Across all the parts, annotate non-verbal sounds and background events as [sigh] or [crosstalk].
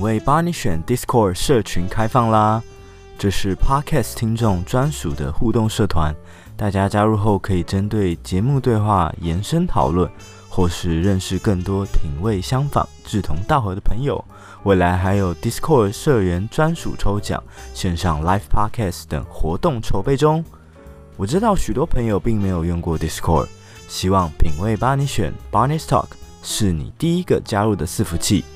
品味帮你选 Discord 社群开放啦！这是 Podcast 听众专属的互动社团，大家加入后可以针对节目对话延伸讨论，或是认识更多品味相仿、志同道合的朋友。未来还有 Discord 社员专属抽奖、线上 Live Podcast 等活动筹备中。我知道许多朋友并没有用过 Discord，希望品味帮你选 Barney's Talk 是你第一个加入的伺服器。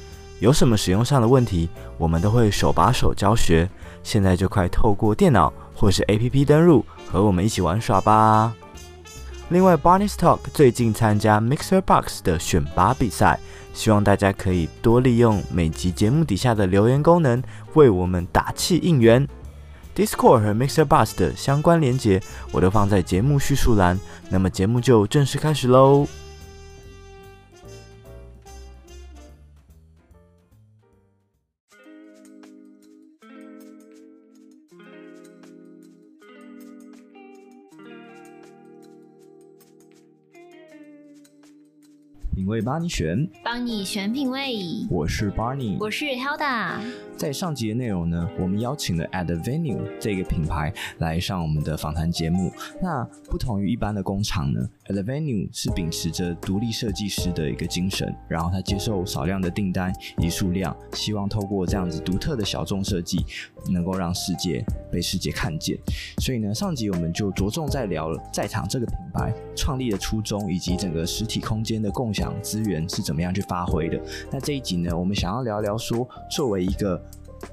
有什么使用上的问题，我们都会手把手教学。现在就快透过电脑或是 APP 登录，和我们一起玩耍吧。另外，Barney's Talk 最近参加 Mixer Box 的选拔比赛，希望大家可以多利用每集节目底下的留言功能，为我们打气应援。Discord 和 Mixer Box 的相关连结，我都放在节目叙述栏。那么节目就正式开始喽。品味帮你选，帮你选品味。我是 Barney，我是 Hilda。在上集的内容呢，我们邀请了 At the Venue 这个品牌来上我们的访谈节目。那不同于一般的工厂呢，At the Venue 是秉持着独立设计师的一个精神，然后他接受少量的订单以数量，希望透过这样子独特的小众设计，能够让世界被世界看见。所以呢，上集我们就着重在聊在场这个品牌创立的初衷，以及整个实体空间的共享。资源是怎么样去发挥的？那这一集呢，我们想要聊聊说，作为一个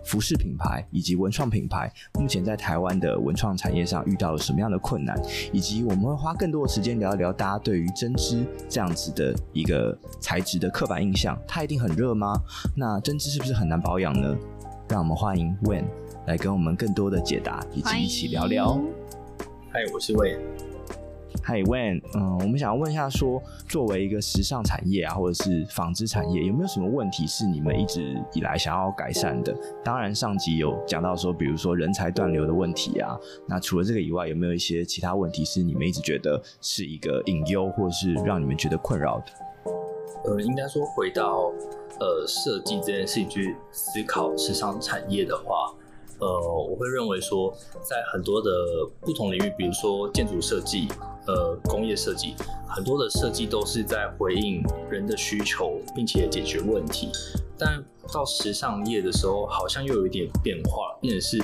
服饰品牌以及文创品牌，目前在台湾的文创产业上遇到了什么样的困难，以及我们会花更多的时间聊一聊大家对于针织这样子的一个材质的刻板印象。它一定很热吗？那针织是不是很难保养呢？让我们欢迎 Wen 来跟我们更多的解答，以及一起聊聊。嗨，我是 Wen。嗨，Wen，嗯，我们想要问一下说，作为一个时尚产业啊，或者是纺织产业，有没有什么问题是你们一直以来想要改善的？当然，上集有讲到说，比如说人才断流的问题啊，那除了这个以外，有没有一些其他问题是你们一直觉得是一个隐忧，或者是让你们觉得困扰的？呃，应该说回到呃设计这件事情去思考时尚产业的话。呃，我会认为说，在很多的不同领域，比如说建筑设计、呃，工业设计，很多的设计都是在回应人的需求，并且解决问题。但到时尚业的时候，好像又有一点变化，变成是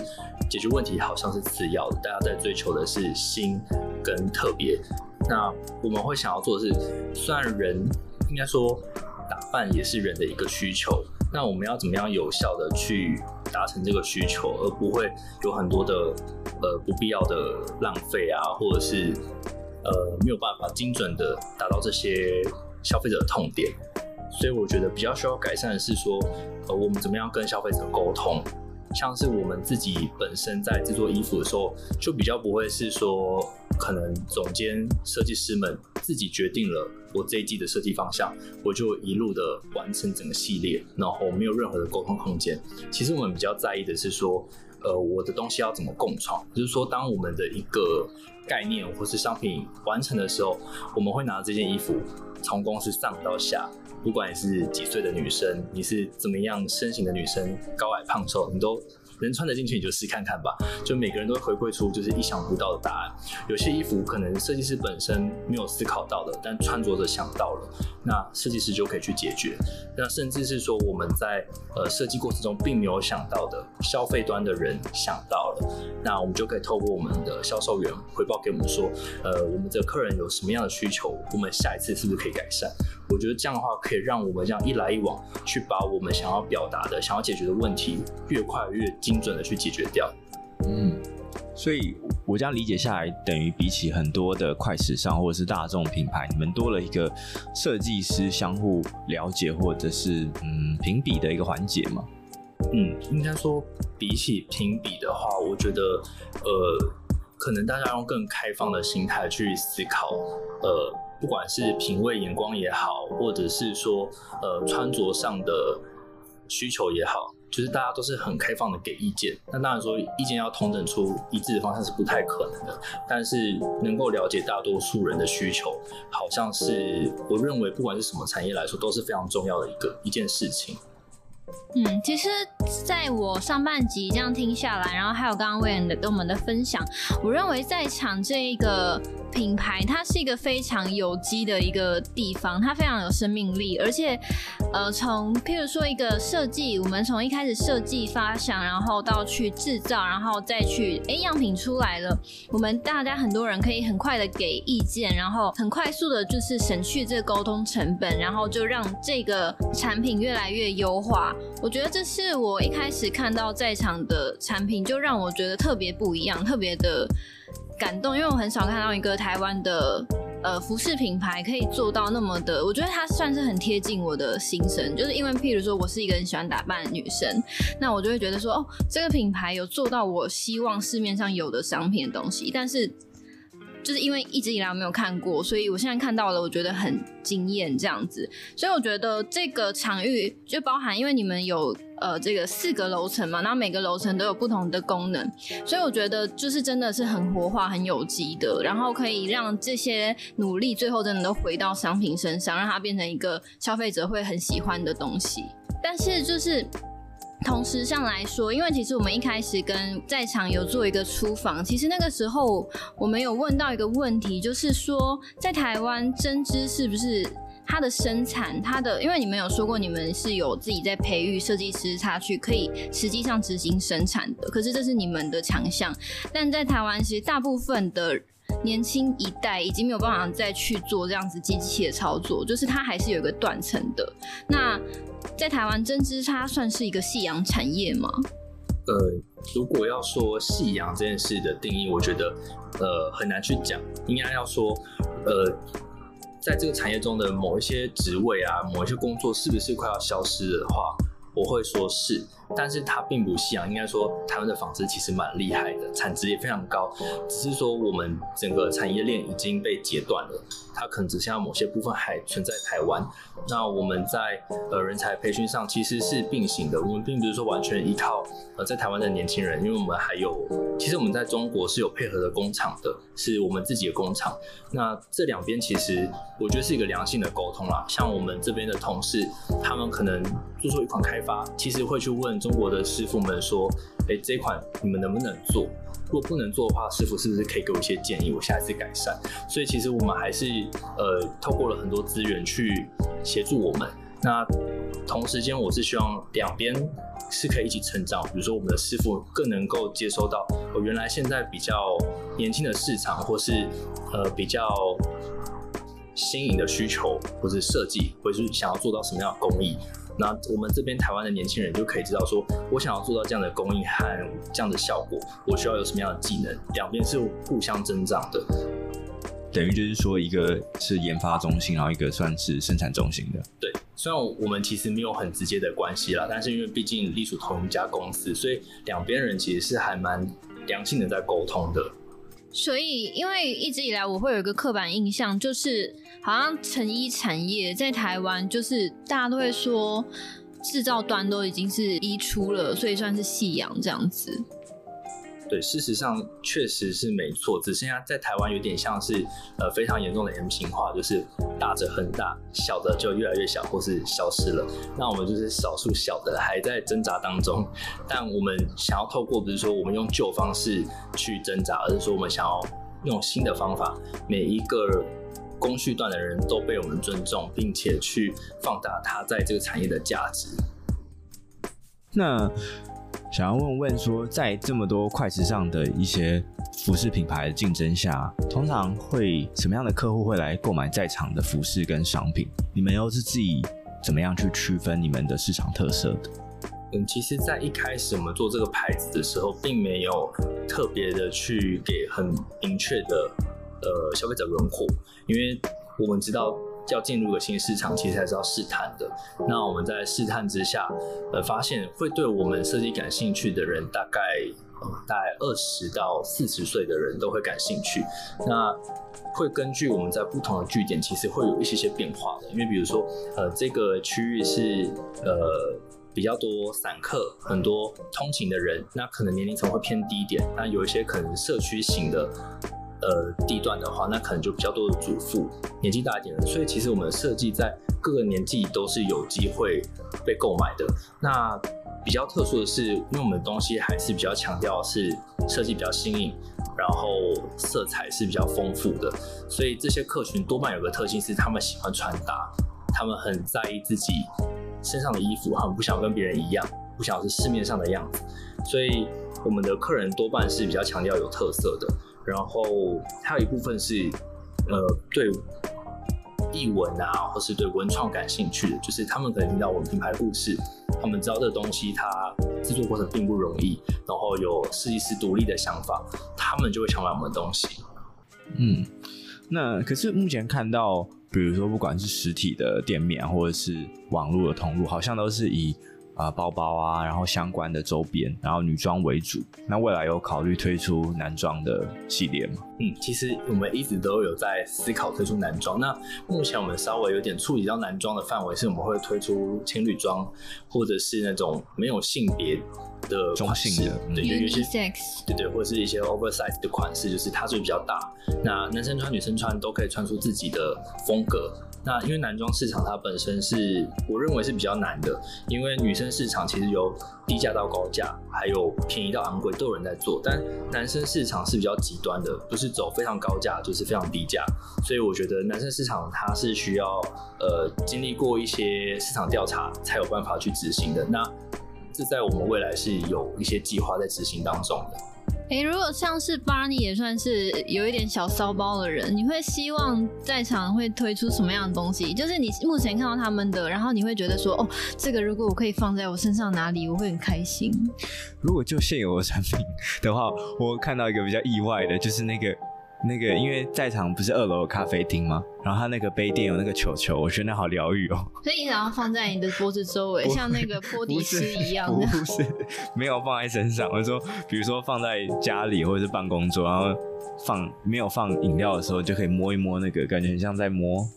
解决问题好像是次要的，大家在追求的是新跟特别。那我们会想要做的是，虽然人应该说打扮也是人的一个需求。那我们要怎么样有效的去达成这个需求，而不会有很多的呃不必要的浪费啊，或者是呃没有办法精准的达到这些消费者的痛点。所以我觉得比较需要改善的是说，呃，我们怎么样跟消费者沟通。像是我们自己本身在制作衣服的时候，就比较不会是说，可能总监设计师们自己决定了我这一季的设计方向，我就一路的完成整个系列，然后没有任何的沟通空间。其实我们比较在意的是说，呃，我的东西要怎么共创，就是说，当我们的一个概念或是商品完成的时候，我们会拿这件衣服从公司上到下。不管你是几岁的女生，你是怎么样身形的女生，高矮胖瘦，你都。能穿得进去你就试看看吧，就每个人都会回馈出就是意想不到的答案。有些衣服可能设计师本身没有思考到的，但穿着者想到了，那设计师就可以去解决。那甚至是说我们在呃设计过程中并没有想到的，消费端的人想到了，那我们就可以透过我们的销售员回报给我们说，呃，我们的客人有什么样的需求，我们下一次是不是可以改善？我觉得这样的话可以让我们这样一来一往，去把我们想要表达的、想要解决的问题越快越精准的去解决掉。嗯，所以我这样理解下来，等于比起很多的快时尚或者是大众品牌，你们多了一个设计师相互了解或者是嗯评比的一个环节嘛？嗯，应该说比起评比的话，我觉得呃，可能大家用更开放的心态去思考，呃。不管是品味眼光也好，或者是说呃穿着上的需求也好，就是大家都是很开放的给意见。那当然说意见要同等出一致的方向是不太可能的，但是能够了解大多数人的需求，好像是我认为不管是什么产业来说都是非常重要的一个一件事情。嗯，其实在我上半集这样听下来，然后还有刚刚威廉的跟我们的分享，我认为在场这一个品牌，它是一个非常有机的一个地方，它非常有生命力，而且，呃，从譬如说一个设计，我们从一开始设计发想，然后到去制造，然后再去，哎，样品出来了，我们大家很多人可以很快的给意见，然后很快速的就是省去这个沟通成本，然后就让这个产品越来越优化。我觉得这是我一开始看到在场的产品，就让我觉得特别不一样，特别的感动，因为我很少看到一个台湾的呃服饰品牌可以做到那么的，我觉得它算是很贴近我的心声，就是因为譬如说我是一个很喜欢打扮的女生，那我就会觉得说，哦，这个品牌有做到我希望市面上有的商品的东西，但是。就是因为一直以来没有看过，所以我现在看到了，我觉得很惊艳这样子。所以我觉得这个场域就包含，因为你们有呃这个四个楼层嘛，然后每个楼层都有不同的功能，所以我觉得就是真的是很活化、很有机的，然后可以让这些努力最后真的都回到商品身上，让它变成一个消费者会很喜欢的东西。但是就是。同时上来说，因为其实我们一开始跟在场有做一个出访，其实那个时候我们有问到一个问题，就是说在台湾针织是不是它的生产，它的，因为你们有说过你们是有自己在培育设计师，他去可以实际上执行生产的，可是这是你们的强项，但在台湾其实大部分的年轻一代已经没有办法再去做这样子机器的操作，就是它还是有一个断层的。那在台湾针织，它算是一个夕阳产业吗？呃，如果要说夕阳这件事的定义，我觉得呃很难去讲。应该要说，呃，在这个产业中的某一些职位啊，某一些工作，是不是快要消失了的话，我会说是。但是它并不像，应该说台湾的纺织其实蛮厉害的，产值也非常高，只是说我们整个产业链已经被截断了。它可能只剩下某些部分还存在台湾。那我们在呃人才培训上其实是并行的，我们并不是说完全依靠呃在台湾的年轻人，因为我们还有其实我们在中国是有配合的工厂的，是我们自己的工厂。那这两边其实我觉得是一个良性的沟通啦。像我们这边的同事，他们可能做出一款开发，其实会去问中国的师傅们说：“哎、这款你们能不能做？”如果不能做的话，师傅是不是可以给我一些建议，我下一次改善？所以其实我们还是呃透过了很多资源去协助我们。那同时间，我是希望两边是可以一起成长。比如说，我们的师傅更能够接收到，哦，原来现在比较年轻的市场，或是呃比较新颖的需求，或是设计，或是想要做到什么样的工艺。那我们这边台湾的年轻人就可以知道说，我想要做到这样的工艺和这样的效果，我需要有什么样的技能，两边是互相增长的。等于就是说，一个是研发中心，然后一个算是生产中心的。对，虽然我们其实没有很直接的关系啦，但是因为毕竟隶属同一家公司，所以两边人其实是还蛮良性的在沟通的。所以，因为一直以来我会有一个刻板印象，就是好像成衣产业在台湾，就是大家都会说制造端都已经是一出了，所以算是夕阳这样子。对，事实上确实是没错，只剩下在台湾有点像是呃非常严重的 M 型化，就是大着很大，小的就越来越小或是消失了。那我们就是少数小的还在挣扎当中，但我们想要透过不是说我们用旧方式去挣扎，而是说我们想要用新的方法，每一个工序段的人都被我们尊重，并且去放大他在这个产业的价值。那。想要问问说，在这么多快时尚的一些服饰品牌的竞争下，通常会什么样的客户会来购买在场的服饰跟商品？你们又是自己怎么样去区分你们的市场特色的？嗯，其实，在一开始我们做这个牌子的时候，并没有特别的去给很明确的呃消费者轮廓，因为我们知道。要进入个新市场，其实还是要试探的。那我们在试探之下，呃，发现会对我们设计感兴趣的人，大概呃大概二十到四十岁的人都会感兴趣。那会根据我们在不同的据点，其实会有一些些变化的。因为比如说，呃，这个区域是呃比较多散客，很多通勤的人，那可能年龄层会偏低一点。那有一些可能社区型的。呃，地段的话，那可能就比较多的主妇，年纪大一点的，所以其实我们的设计在各个年纪都是有机会被购买的。那比较特殊的是，因为我们的东西还是比较强调是设计比较新颖，然后色彩是比较丰富的，所以这些客群多半有个特性是他们喜欢穿搭，他们很在意自己身上的衣服，很不想跟别人一样，不想是市面上的样子，所以我们的客人多半是比较强调有特色的，然后还有一部分是呃对。艺文啊，或是对文创感兴趣的，就是他们可能听到我们品牌故事，他们知道这个东西它制作过程并不容易，然后有设计师独立的想法，他们就会想买我们的东西。嗯，那可是目前看到，比如说不管是实体的店面，或者是网络的通路，好像都是以。啊，包包啊，然后相关的周边，然后女装为主。那未来有考虑推出男装的系列吗？嗯，其实我们一直都有在思考推出男装。那目前我们稍微有点触及到男装的范围，是我们会推出情侣装，或者是那种没有性别的中性的，对，就有些 sex，对对，或者是一些 oversize 的款式，就是它是比较大，那男生穿、女生穿都可以穿出自己的风格。那因为男装市场它本身是我认为是比较难的，因为女生市场其实由低价到高价，还有便宜到昂贵都有人在做，但男生市场是比较极端的，不是走非常高价就是非常低价，所以我觉得男生市场它是需要呃经历过一些市场调查才有办法去执行的。那这在我们未来是有一些计划在执行当中的。诶、如果像是 Barney 也算是有一点小骚包的人，你会希望在场会推出什么样的东西？就是你目前看到他们的，然后你会觉得说，哦，这个如果我可以放在我身上哪里，我会很开心。如果就现有的产品的话，我看到一个比较意外的，就是那个。那个，因为在场不是二楼有咖啡厅吗？然后他那个杯垫有那个球球，我觉得那好疗愈哦。所以你想要放在你的脖子周围，像那个波迪斯一样的？不是，没有放在身上。我说，比如说放在家里或者是办公桌，然后放没有放饮料的时候，就可以摸一摸那个，感觉很像在摸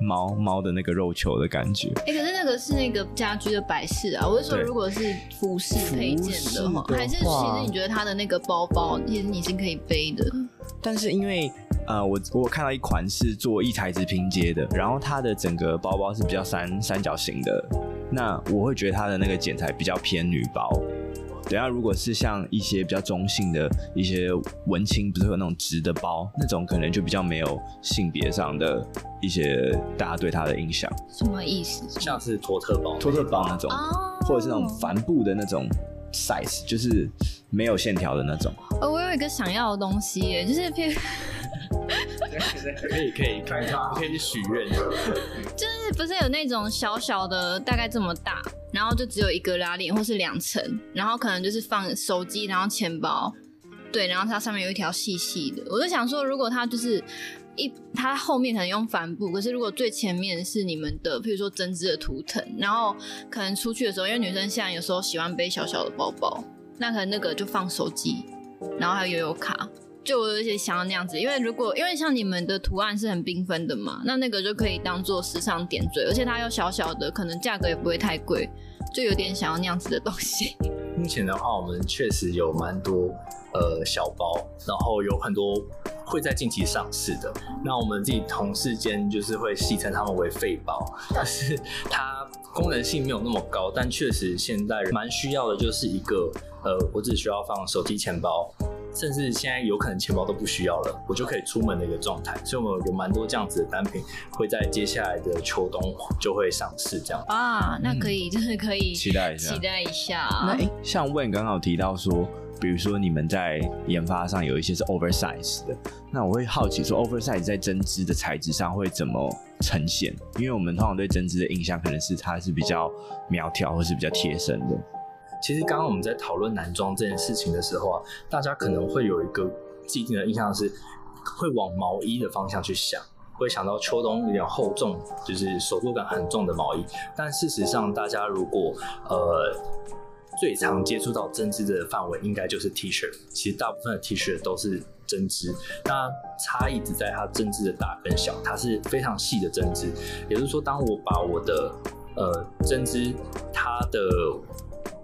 猫猫的那个肉球的感觉。哎、欸，可是那个是那个家居的摆饰啊。我是说，如果是服饰配件的话，还是其实你觉得它的那个包包，其实你是可以背的。但是因为呃，我我看到一款是做异材质拼接的，然后它的整个包包是比较三三角形的，那我会觉得它的那个剪裁比较偏女包。等下如果是像一些比较中性的一些文青，不是有那种直的包，那种可能就比较没有性别上的一些大家对它的印象。什么意思？像是托特包、托特包那种，或者是那种帆布的那种 size，就是没有线条的那种。呃，我有一个想要的东西耶，就是譬如可以可以看一下，可以去许愿。[laughs] 就是不是有那种小小的，大概这么大，然后就只有一个拉链，或是两层，然后可能就是放手机，然后钱包，对，然后它上面有一条细细的。我就想说，如果它就是一，它后面可能用帆布，可是如果最前面是你们的，譬如说针织的图腾，然后可能出去的时候，因为女生现在有时候喜欢背小小的包包，那可能那个就放手机。然后还有悠游卡，就我有些想要那样子，因为如果因为像你们的图案是很缤纷的嘛，那那个就可以当做时尚点缀，而且它又小小的，可能价格也不会太贵，就有点想要那样子的东西。[laughs] 目前的话，我们确实有蛮多呃小包，然后有很多会在近期上市的。那我们自己同事间就是会戏称他们为废包，但是它功能性没有那么高，但确实现代人蛮需要的，就是一个。呃，我只需要放手机、钱包，甚至现在有可能钱包都不需要了，我就可以出门的一个状态。所以，我们有蛮多这样子的单品，会在接下来的秋冬就会上市这样。啊，那可以，真、嗯、是可以期待一下，期待一下。那诶，像 Wayne 刚刚有提到说，比如说你们在研发上有一些是 oversize 的，那我会好奇说，oversize 在针织的材质上会怎么呈现？因为我们通常对针织的印象可能是它是比较苗条，或是比较贴身的。其实刚刚我们在讨论男装这件事情的时候啊，大家可能会有一个既定的印象是，会往毛衣的方向去想，会想到秋冬有点厚重，就是手作感很重的毛衣。但事实上，大家如果呃最常接触到针织的范围，应该就是 T 恤。其实大部分的 T 恤都是针织，那差异只在它针织的大跟小，它是非常细的针织。也就是说，当我把我的呃针织它的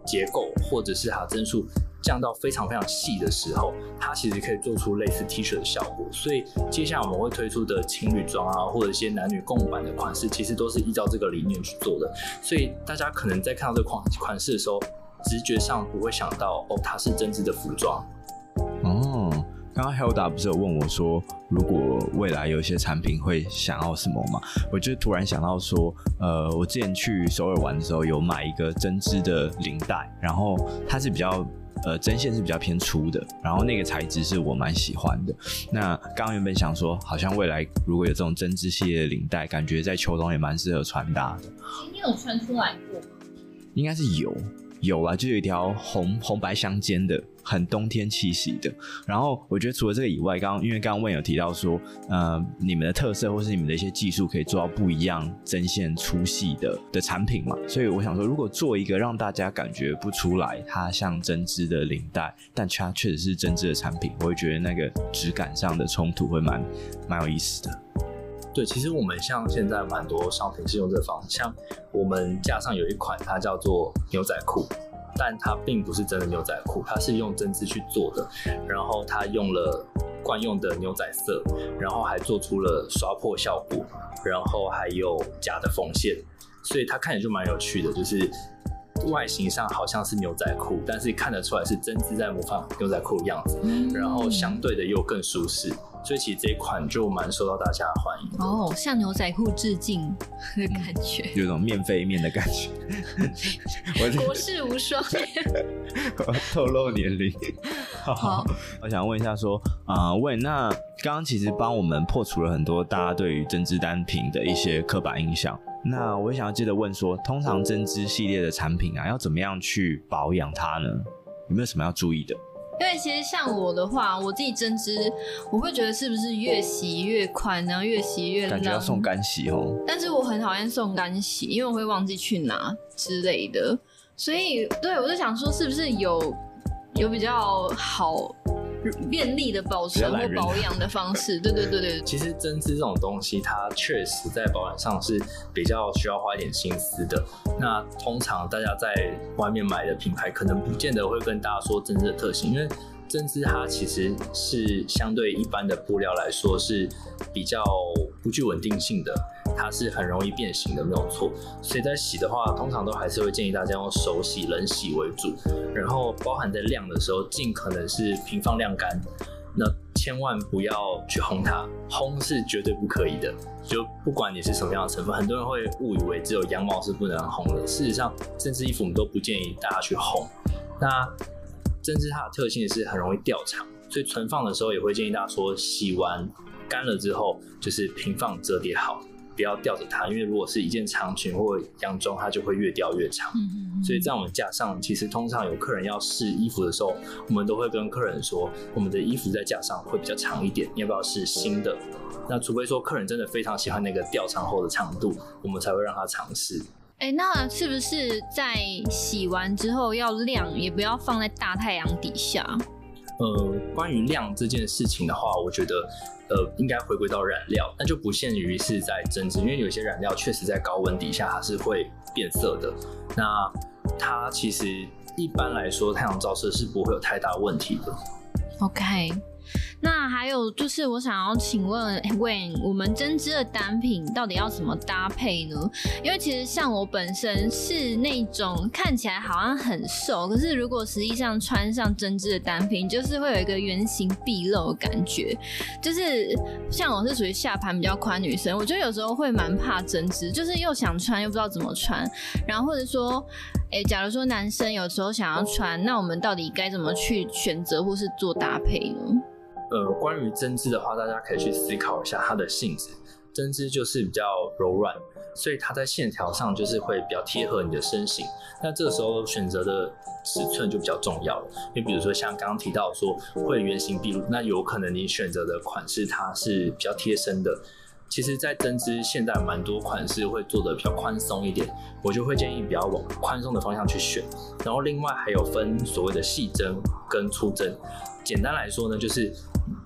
结构或者是它针数降到非常非常细的时候，它其实可以做出类似 T 恤的效果。所以接下来我们会推出的情侣装啊，或者一些男女共版的款式，其实都是依照这个理念去做的。所以大家可能在看到这款款式的时候，直觉上不会想到哦，它是针织的服装。哦。刚刚 Hilda 不是有问我说，如果未来有一些产品会想要什么吗？我就突然想到说，呃，我之前去首尔玩的时候有买一个针织的领带，然后它是比较呃针线是比较偏粗的，然后那个材质是我蛮喜欢的。那刚刚原本想说，好像未来如果有这种针织系列的领带，感觉在秋冬也蛮适合穿搭的。今天有穿出来过吗？应该是有。有啊，就有一条红红白相间的，很冬天气息的。然后我觉得除了这个以外，刚刚因为刚刚问有提到说，呃，你们的特色或是你们的一些技术可以做到不一样针线粗细的的产品嘛。所以我想说，如果做一个让大家感觉不出来它像针织的领带，但它确实是针织的产品，我会觉得那个质感上的冲突会蛮蛮有意思的。对，其实我们像现在蛮多商品是用这个方向，像我们架上有一款，它叫做牛仔裤，但它并不是真的牛仔裤，它是用针织去做的，然后它用了惯用的牛仔色，然后还做出了刷破效果，然后还有假的缝线，所以它看起来就蛮有趣的，就是外形上好像是牛仔裤，但是看得出来是针织在模仿牛仔裤的样子，然后相对的又更舒适。所以其实这一款就蛮受到大家的欢迎哦，向牛仔裤致敬的感觉，嗯、[laughs] 有种面飞面的感觉。[laughs] 国士无双，[laughs] 透露年龄。好，好，我想问一下，说啊，问、呃、那刚刚其实帮我们破除了很多大家对于针织单品的一些刻板印象。那我也想要接着问说，通常针织系列的产品啊，要怎么样去保养它呢？有没有什么要注意的？因为其实像我的话，我自己针织，我会觉得是不是越洗越宽，然后越洗越感觉要送干洗哦。但是我很讨厌送干洗，因为我会忘记去拿之类的。所以，对，我就想说，是不是有有比较好？便利的保存或保养的方式，对对对对。其实针织这种东西，它确实在保养上是比较需要花一点心思的。那通常大家在外面买的品牌，可能不见得会跟大家说针织的特性，因为针织它其实是相对一般的布料来说是比较不具稳定性的。它是很容易变形的，没有错。所以在洗的话，通常都还是会建议大家用手洗、冷洗为主。然后包含在晾的时候，尽可能是平放晾干。那千万不要去烘它，烘是绝对不可以的。就不管你是什么样的成分，很多人会误以为只有羊毛是不能烘的。事实上，针织衣服我们都不建议大家去烘。那针织它的特性是很容易掉长，所以存放的时候也会建议大家说，洗完干了之后就是平放折叠好。不要吊着它，因为如果是一件长裙或洋装，它就会越吊越长。嗯。所以在我们架上，其实通常有客人要试衣服的时候，我们都会跟客人说，我们的衣服在架上会比较长一点，你要不要试新的？那除非说客人真的非常喜欢那个吊长后的长度，我们才会让他尝试。哎、欸，那是不是在洗完之后要晾，也不要放在大太阳底下？呃，关于晾这件事情的话，我觉得，呃，应该回归到染料，那就不限于是在针织，因为有些染料确实在高温底下它是会变色的。那它其实一般来说，太阳照射是不会有太大问题的。OK。那还有就是，我想要请问 Wayne，我们针织的单品到底要怎么搭配呢？因为其实像我本身是那种看起来好像很瘦，可是如果实际上穿上针织的单品，就是会有一个原形毕露的感觉。就是像我是属于下盘比较宽女生，我觉得有时候会蛮怕针织，就是又想穿又不知道怎么穿。然后或者说，哎、假如说男生有时候想要穿，那我们到底该怎么去选择或是做搭配呢？呃，关于针织的话，大家可以去思考一下它的性质。针织就是比较柔软，所以它在线条上就是会比较贴合你的身形。那这个时候选择的尺寸就比较重要了。因为比如说像刚刚提到说会原形毕露，那有可能你选择的款式它是比较贴身的。其实，在针织现在蛮多款式会做的比较宽松一点，我就会建议比较往宽松的方向去选。然后另外还有分所谓的细针跟粗针。简单来说呢，就是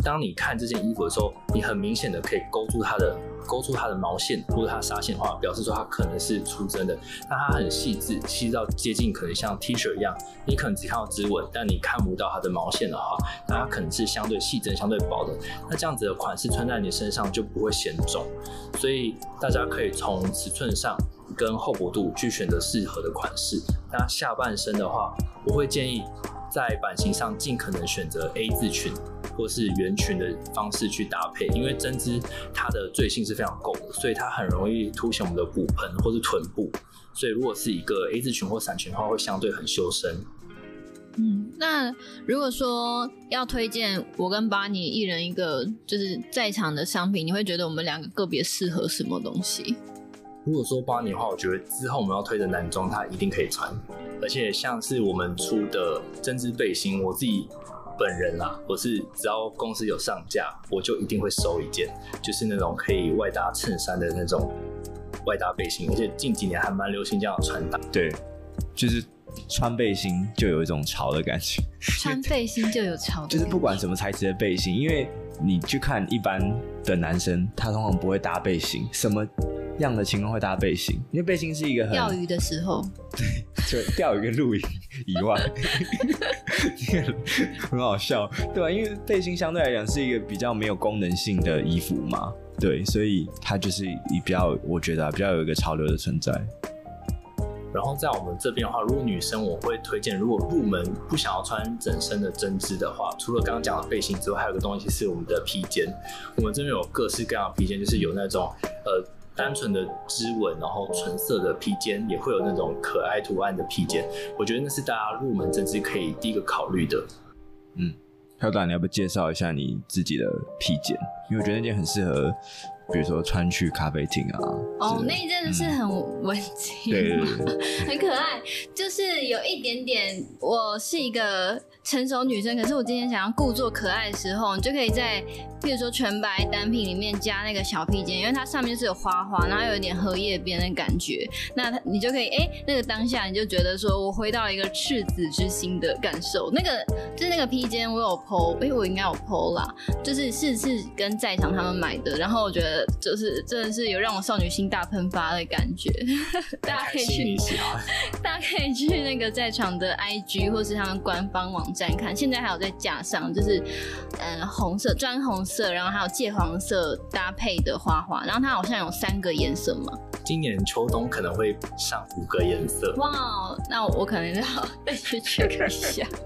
当你看这件衣服的时候，你很明显的可以勾住它的勾住它的毛线或者它纱线的话，表示说它可能是出针的。那它很细致，细致到接近可能像 T 恤一样，你可能只看到织纹，但你看不到它的毛线的话，那它可能是相对细针、相对薄的。那这样子的款式穿在你身上就不会显肿。所以大家可以从尺寸上跟厚薄度去选择适合的款式。那下半身的话，我会建议。在版型上尽可能选择 A 字裙或是圆裙的方式去搭配，因为针织它的坠性是非常够的，所以它很容易凸显我们的骨盆或是臀部。所以如果是一个 A 字裙或伞裙的话，会相对很修身。嗯，那如果说要推荐我跟巴尼一人一个就是在场的商品，你会觉得我们两个个别适合什么东西？如果说八年的话，我觉得之后我们要推的男装，它一定可以穿。而且像是我们出的针织背心，我自己本人啦，我是只要公司有上架，我就一定会收一件，就是那种可以外搭衬衫的那种外搭背心。而且近几年还蛮流行这样的穿搭。对，就是穿背心就有一种潮的感觉。穿背心就有潮，就是不管什么材质的背心，因为你去看一般的男生，他通常不会搭背心，什么？样的情况会搭背心，因为背心是一个很钓鱼的时候，对，就钓鱼跟露营以外，很好笑，对吧？因为背心相对来讲是一个比较没有功能性的衣服嘛，对，所以它就是比较，我觉得、啊、比较有一个潮流的存在。然后在我们这边的话，如果女生我会推荐，如果入门不想要穿整身的针织的话，除了刚刚讲的背心之外，还有个东西是我们的披肩。我们这边有各式各样的披肩，就是有那种呃。单纯的织纹，然后纯色的披肩，也会有那种可爱图案的披肩。我觉得那是大家入门针织可以第一个考虑的。嗯飘打你要不介绍一下你自己的披肩？因为我觉得那件很适合。比如说穿去咖啡厅啊，哦，那真的是很文青，对，很可爱，就是有一点点，我是一个成熟女生，可是我今天想要故作可爱的时候，你就可以在，比如说全白单品里面加那个小披肩，因为它上面就是有花花，然后有一点荷叶边的感觉，那你就可以，哎、欸，那个当下你就觉得说我回到了一个赤子之心的感受，那个就是那个披肩我有 po，哎、欸，我应该有 po 啦，就是是是跟在场他们买的，然后我觉得。就是真的是有让我少女心大喷发的感觉，[laughs] 大家可以去，大家可以去那个在场的 IG 或是他们官方网站看，现在还有在架上，就是嗯红色砖红色，然后还有芥黄色搭配的花花，然后它好像有三个颜色嘛，今年秋冬可能会上五个颜色。哇，那我可能要再去 check 一下。[laughs]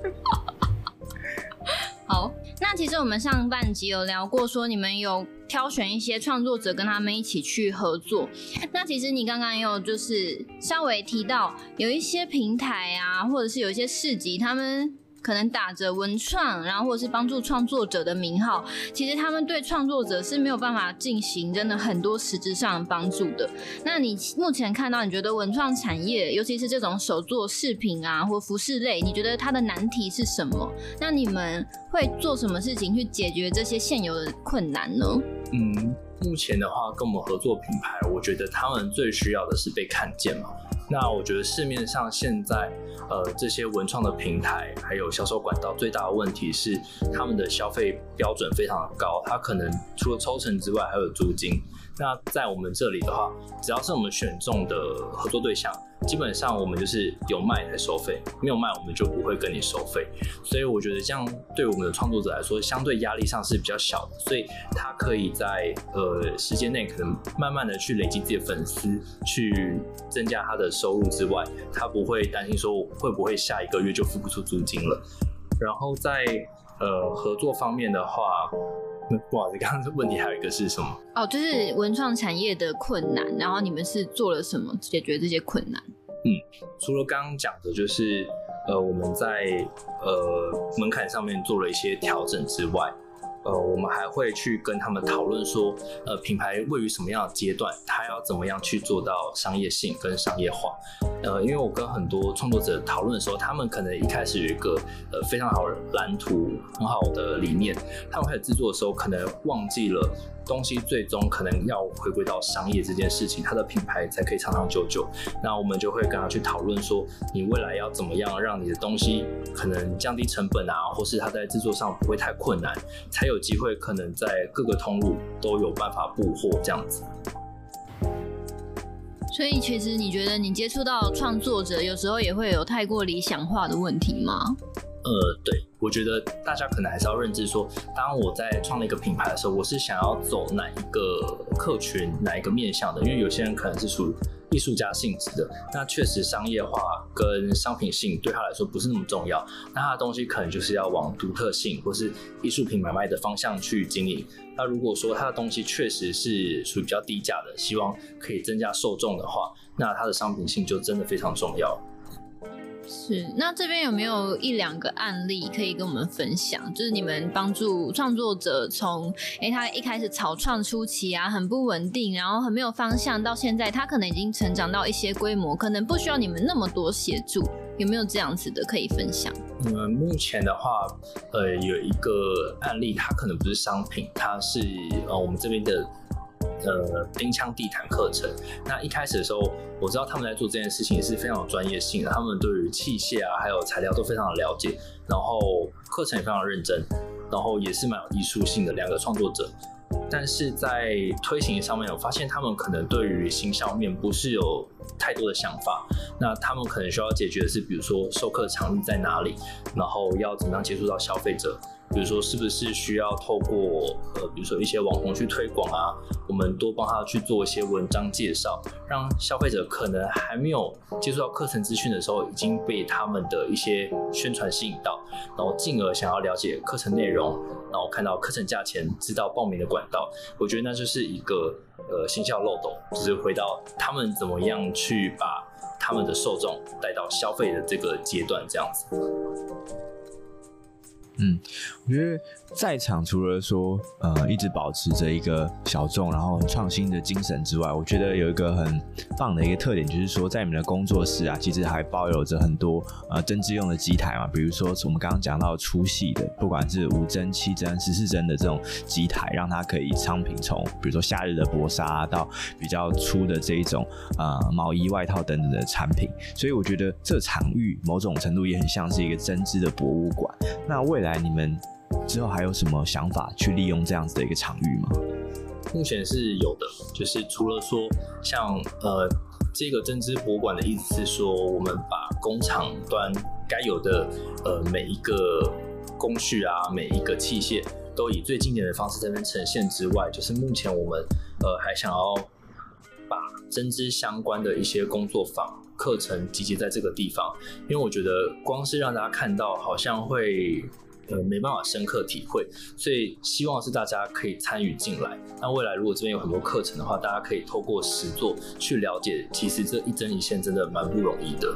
好，那其实我们上半集有聊过，说你们有挑选一些创作者跟他们一起去合作。那其实你刚刚也有就是稍微提到，有一些平台啊，或者是有一些市集，他们。可能打着文创，然后或者是帮助创作者的名号，其实他们对创作者是没有办法进行真的很多实质上的帮助的。那你目前看到，你觉得文创产业，尤其是这种手作饰品啊或服饰类，你觉得它的难题是什么？那你们会做什么事情去解决这些现有的困难呢？嗯，目前的话，跟我们合作品牌，我觉得他们最需要的是被看见嘛。那我觉得市面上现在，呃，这些文创的平台还有销售管道最大的问题是，他们的消费标准非常的高，它可能除了抽成之外，还有租金。那在我们这里的话，只要是我们选中的合作对象，基本上我们就是有卖才收费，没有卖我们就不会跟你收费。所以我觉得这样对我们的创作者来说，相对压力上是比较小的，所以他可以在呃时间内可能慢慢的去累积自己的粉丝，去增加他的收入之外，他不会担心说会不会下一个月就付不出租金了。然后在呃合作方面的话。不好意思，刚刚这问题还有一个是什么？哦，就是文创产业的困难，然后你们是做了什么解决这些困难？嗯，除了刚刚讲的，就是呃我们在呃门槛上面做了一些调整之外，呃我们还会去跟他们讨论说，呃品牌位于什么样的阶段，它要怎么样去做到商业性跟商业化。呃，因为我跟很多创作者讨论的时候，他们可能一开始有一个呃非常好的蓝图、很好的理念，他们开始制作的时候，可能忘记了东西最终可能要回归到商业这件事情，它的品牌才可以长长久久。那我们就会跟他去讨论说，你未来要怎么样让你的东西可能降低成本啊，或是它在制作上不会太困难，才有有机会可能在各个通路都有办法布货这样子。所以，其实你觉得你接触到创作者，有时候也会有太过理想化的问题吗？呃，对，我觉得大家可能还是要认知说，当我在创立一个品牌的时候，我是想要走哪一个客群、哪一个面向的？因为有些人可能是属于艺术家性质的，那确实商业化跟商品性对他来说不是那么重要。那他的东西可能就是要往独特性或是艺术品买卖的方向去经营。那如果说他的东西确实是属于比较低价的，希望可以增加受众的话，那他的商品性就真的非常重要。是，那这边有没有一两个案例可以跟我们分享？就是你们帮助创作者从，哎、他一开始草创初期啊，很不稳定，然后很没有方向，到现在他可能已经成长到一些规模，可能不需要你们那么多协助，有没有这样子的可以分享？嗯，目前的话，呃，有一个案例，它可能不是商品，它是呃我们这边的。呃，钉枪地毯课程。那一开始的时候，我知道他们在做这件事情也是非常有专业性的，他们对于器械啊，还有材料都非常的了解，然后课程也非常认真，然后也是蛮有艺术性的两个创作者。但是在推行上面，我发现他们可能对于行销面不是有太多的想法。那他们可能需要解决的是，比如说授课场域在哪里，然后要怎么样接触到消费者。比如说，是不是需要透过呃，比如说一些网红去推广啊？我们多帮他去做一些文章介绍，让消费者可能还没有接触到课程资讯的时候，已经被他们的一些宣传吸引到，然后进而想要了解课程内容，然后看到课程价钱，知道报名的管道。我觉得那就是一个呃行销漏斗，就是回到他们怎么样去把他们的受众带到消费的这个阶段，这样子。嗯，我觉得在场除了说呃一直保持着一个小众然后创新的精神之外，我觉得有一个很棒的一个特点，就是说在你们的工作室啊，其实还包有着很多呃针织用的机台嘛，比如说我们刚刚讲到粗细的，不管是五针、七针、十四针的这种机台，让它可以昌平从比如说夏日的薄纱到比较粗的这一种呃毛衣、外套等等的产品，所以我觉得这场域某种程度也很像是一个针织的博物馆。那为来，你们之后还有什么想法去利用这样子的一个场域吗？目前是有的，就是除了说像呃这个针织博物馆的意思是说，我们把工厂端该有的呃每一个工序啊，每一个器械都以最经典的方式在那边呈现之外，就是目前我们呃还想要把针织相关的一些工作坊课程集结在这个地方，因为我觉得光是让大家看到，好像会。呃，没办法深刻体会，所以希望是大家可以参与进来。那未来如果这边有很多课程的话，大家可以透过实作去了解，其实这一针一线真的蛮不容易的。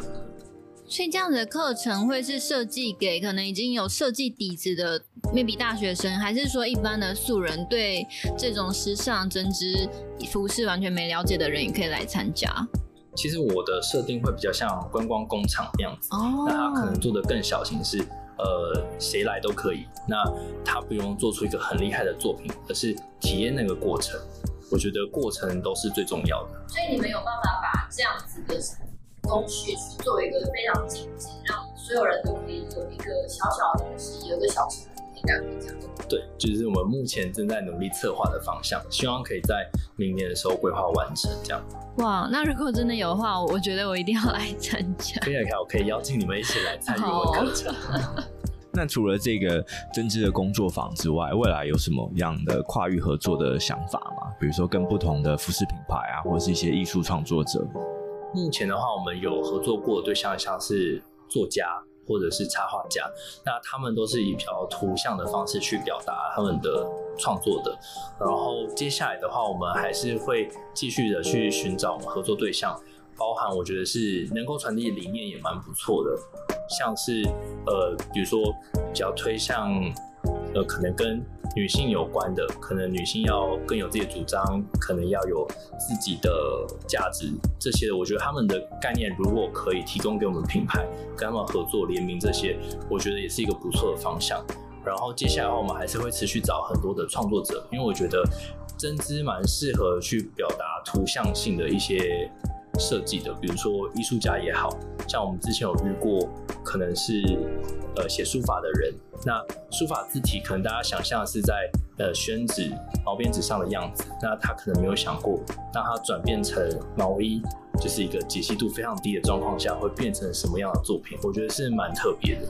所以这样子的课程会是设计给可能已经有设计底子的 maybe 大学生，还是说一般的素人对这种时尚针织服饰完全没了解的人也可以来参加？其实我的设定会比较像观光工厂那样子，哦，那他可能做的更小型是。呃，谁来都可以。那他不用做出一个很厉害的作品，而是体验那个过程。我觉得过程都是最重要的。所以你们有办法把这样子的工序去做一个非常精致，让所有人都可以有一个小小的东西，有一个小成对，就是我们目前正在努力策划的方向，希望可以在明年的时候规划完成这样。哇，那如果真的有的话，我觉得我一定要来参加。可以，可以，我可以邀请你们一起来参与我的课程。[laughs] 那除了这个针织的工作坊之外，未来有什么样的跨域合作的想法吗？比如说跟不同的服饰品牌啊，或者是一些艺术创作者。目前的话，我们有合作过的对象像是作家。或者是插画家，那他们都是以比较图像的方式去表达他们的创作的。然后接下来的话，我们还是会继续的去寻找合作对象，包含我觉得是能够传递理念也蛮不错的，像是呃，比如说比较推向呃，可能跟女性有关的，可能女性要更有自己的主张，可能要有自己的价值，这些我觉得他们的概念如果可以提供给我们品牌，跟他们合作联名这些，我觉得也是一个不错的方向。然后接下来的话，我们还是会持续找很多的创作者，因为我觉得针织蛮适合去表达图像性的一些。设计的，比如说艺术家也好，像我们之前有遇过，可能是呃写书法的人，那书法字体可能大家想象是在呃宣纸、毛边纸上的样子，那他可能没有想过，当他转变成毛衣，就是一个解析度非常低的状况下，会变成什么样的作品？我觉得是蛮特别的。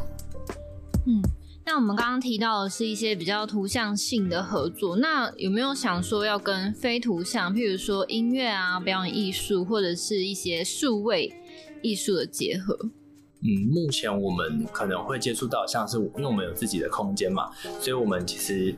嗯。那我们刚刚提到的是一些比较图像性的合作，那有没有想说要跟非图像，譬如说音乐啊、表演艺术，或者是一些数位艺术的结合？嗯，目前我们可能会接触到，像是因为我们有自己的空间嘛，所以我们其实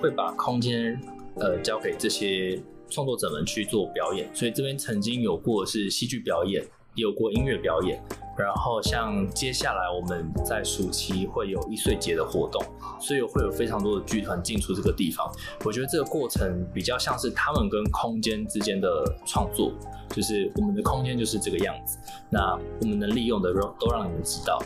会把空间呃交给这些创作者们去做表演，所以这边曾经有过是戏剧表演。也有过音乐表演，然后像接下来我们在暑期会有易碎节的活动，所以会有非常多的剧团进出这个地方。我觉得这个过程比较像是他们跟空间之间的创作，就是我们的空间就是这个样子，那我们能利用的都让你们知道，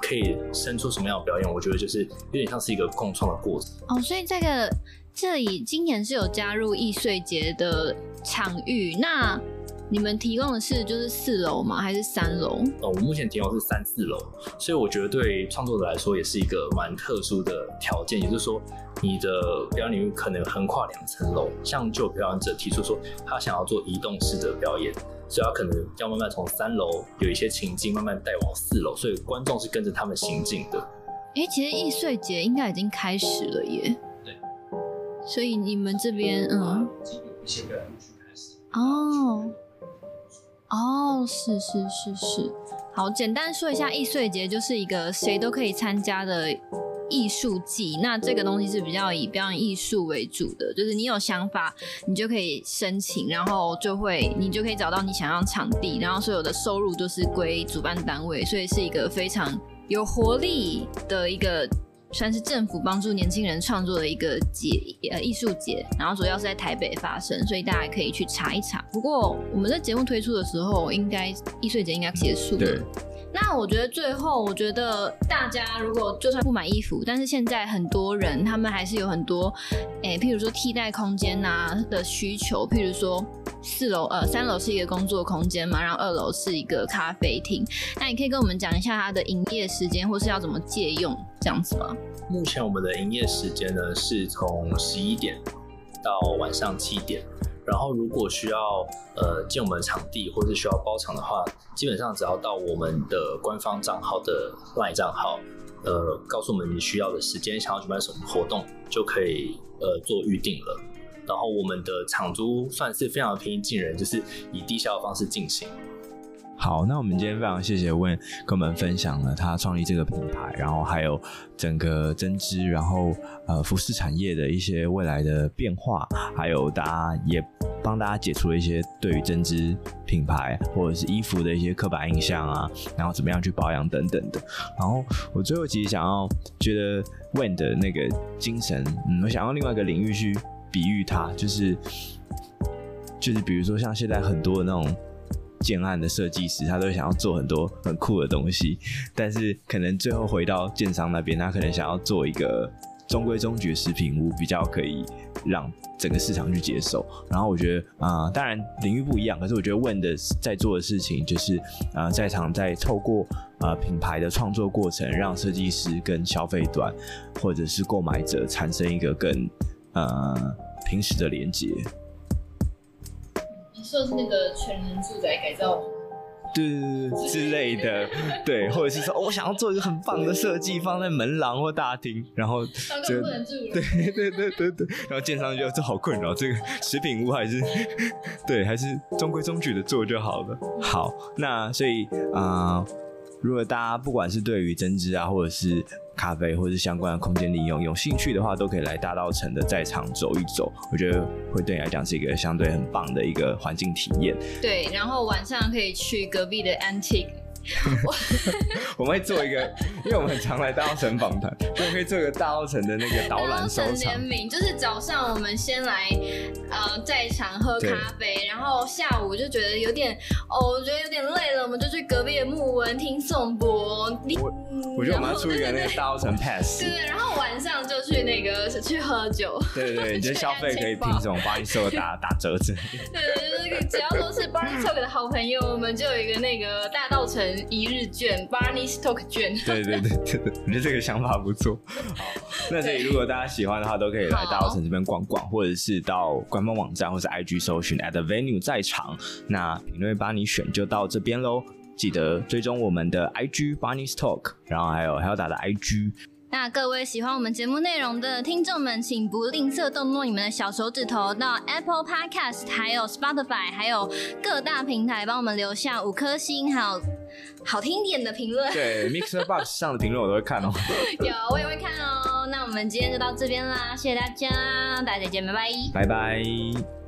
可以生出什么样的表演。我觉得就是有点像是一个共创的过程。哦，所以这个这里今年是有加入易碎节的场域，那。你们提供的是就是四楼吗？还是三楼？哦，我目前提供是三四楼，所以我觉得对创作者来说也是一个蛮特殊的条件，也就是说，你的表演领域可能横跨两层楼。像就有表演者提出说，他想要做移动式的表演，所以他可能要慢慢从三楼有一些情境慢慢带往四楼，所以观众是跟着他们行进的。哎、欸，其实易碎节应该已经开始了耶。对。所以你们这边，嗯。一些表演去开始。哦。哦，是是是是，好，简单说一下，易碎节就是一个谁都可以参加的艺术季。那这个东西是比较以表演艺术为主的，就是你有想法，你就可以申请，然后就会你就可以找到你想要场地，然后所有的收入都是归主办单位，所以是一个非常有活力的一个。算是政府帮助年轻人创作的一个节，呃，艺术节，然后主要是在台北发生，所以大家可以去查一查。不过我们在节目推出的时候，应该艺术节应该结束了。那我觉得最后，我觉得大家如果就算不买衣服，但是现在很多人他们还是有很多，诶，譬如说替代空间呐的需求，譬如说四楼呃三楼是一个工作空间嘛，然后二楼是一个咖啡厅。那你可以跟我们讲一下它的营业时间，或是要怎么借用这样子吗？目前我们的营业时间呢是从十一点到晚上七点。然后，如果需要呃借我们场地，或是需要包场的话，基本上只要到我们的官方账号的 LINE 账号，呃，告诉我们你需要的时间，想要举办什么活动，就可以呃做预定了。然后，我们的场租算是非常平易近人，就是以低消的方式进行。好，那我们今天非常谢谢 Wayne 跟我们分享了他创立这个品牌，然后还有整个针织，然后呃服饰产业的一些未来的变化，还有大家也帮大家解除了一些对于针织品牌或者是衣服的一些刻板印象啊，然后怎么样去保养等等的。然后我最后其实想要觉得 Wayne 的那个精神，嗯，我想要另外一个领域去比喻它，就是就是比如说像现在很多的那种。建案的设计师，他都想要做很多很酷的东西，但是可能最后回到建商那边，他可能想要做一个中规中矩的食品屋，比较可以让整个市场去接受。然后我觉得啊、当然领域不一样，可是我觉得问的在做的事情就是啊、在场在透过啊、品牌的创作过程，让设计师跟消费端或者是购买者产生一个更呃平时的连接。说的是那个全人住宅改造，对对对之类的，对，或者是说，哦，我想要做一个很棒的设计，放在门廊或大厅，然后就对对对对对，然后建商就这好困扰，这个食品屋还是对，还是中规中矩的做就好了。好，那所以啊、呃，如果大家不管是对于针织啊，或者是咖啡或是相关的空间利用，有兴趣的话，都可以来大道城的在场走一走。我觉得会对你来讲是一个相对很棒的一个环境体验。对，然后晚上可以去隔壁的 Antique [laughs] 我们会做一个，因为我们很常来大稻埕访谈，[laughs] 所以可以做一个大稻埕的那个导览收场。联名就是早上我们先来呃在场喝咖啡，然后下午就觉得有点哦，我觉得有点累了，我们就去隔壁的木纹听颂钵。我我觉得我们要出一个那个大稻埕 pass。对对，然后晚上就去那个去喝酒。对对对，你觉得消费可以凭这种帮你收打打折子。对对，就是只要说是 Barney Talk 的好朋友，我们就有一个那个大稻埕一日券，Barney Talk 券。对对对对，我觉得这个想法不错。好，那这里如果大家喜欢的话，都可以来大稻城这边逛逛，或者是到官方网站或是 IG 搜寻 at the venue 在场。那评论帮你选就到这边喽，记得追踪我们的 IG Barney Talk，然后还有 Helda 的 IG。那各位喜欢我们节目内容的听众们，请不吝啬动动你们的小手指头，到 Apple Podcast、还有 Spotify、还有各大平台帮我们留下五颗星，还有好听点的评论。对，[laughs] Mixer Box 上的评论我都会看哦。[laughs] 有，我也会看哦。那我们今天就到这边啦，谢谢大家，大家再见，拜拜，拜拜。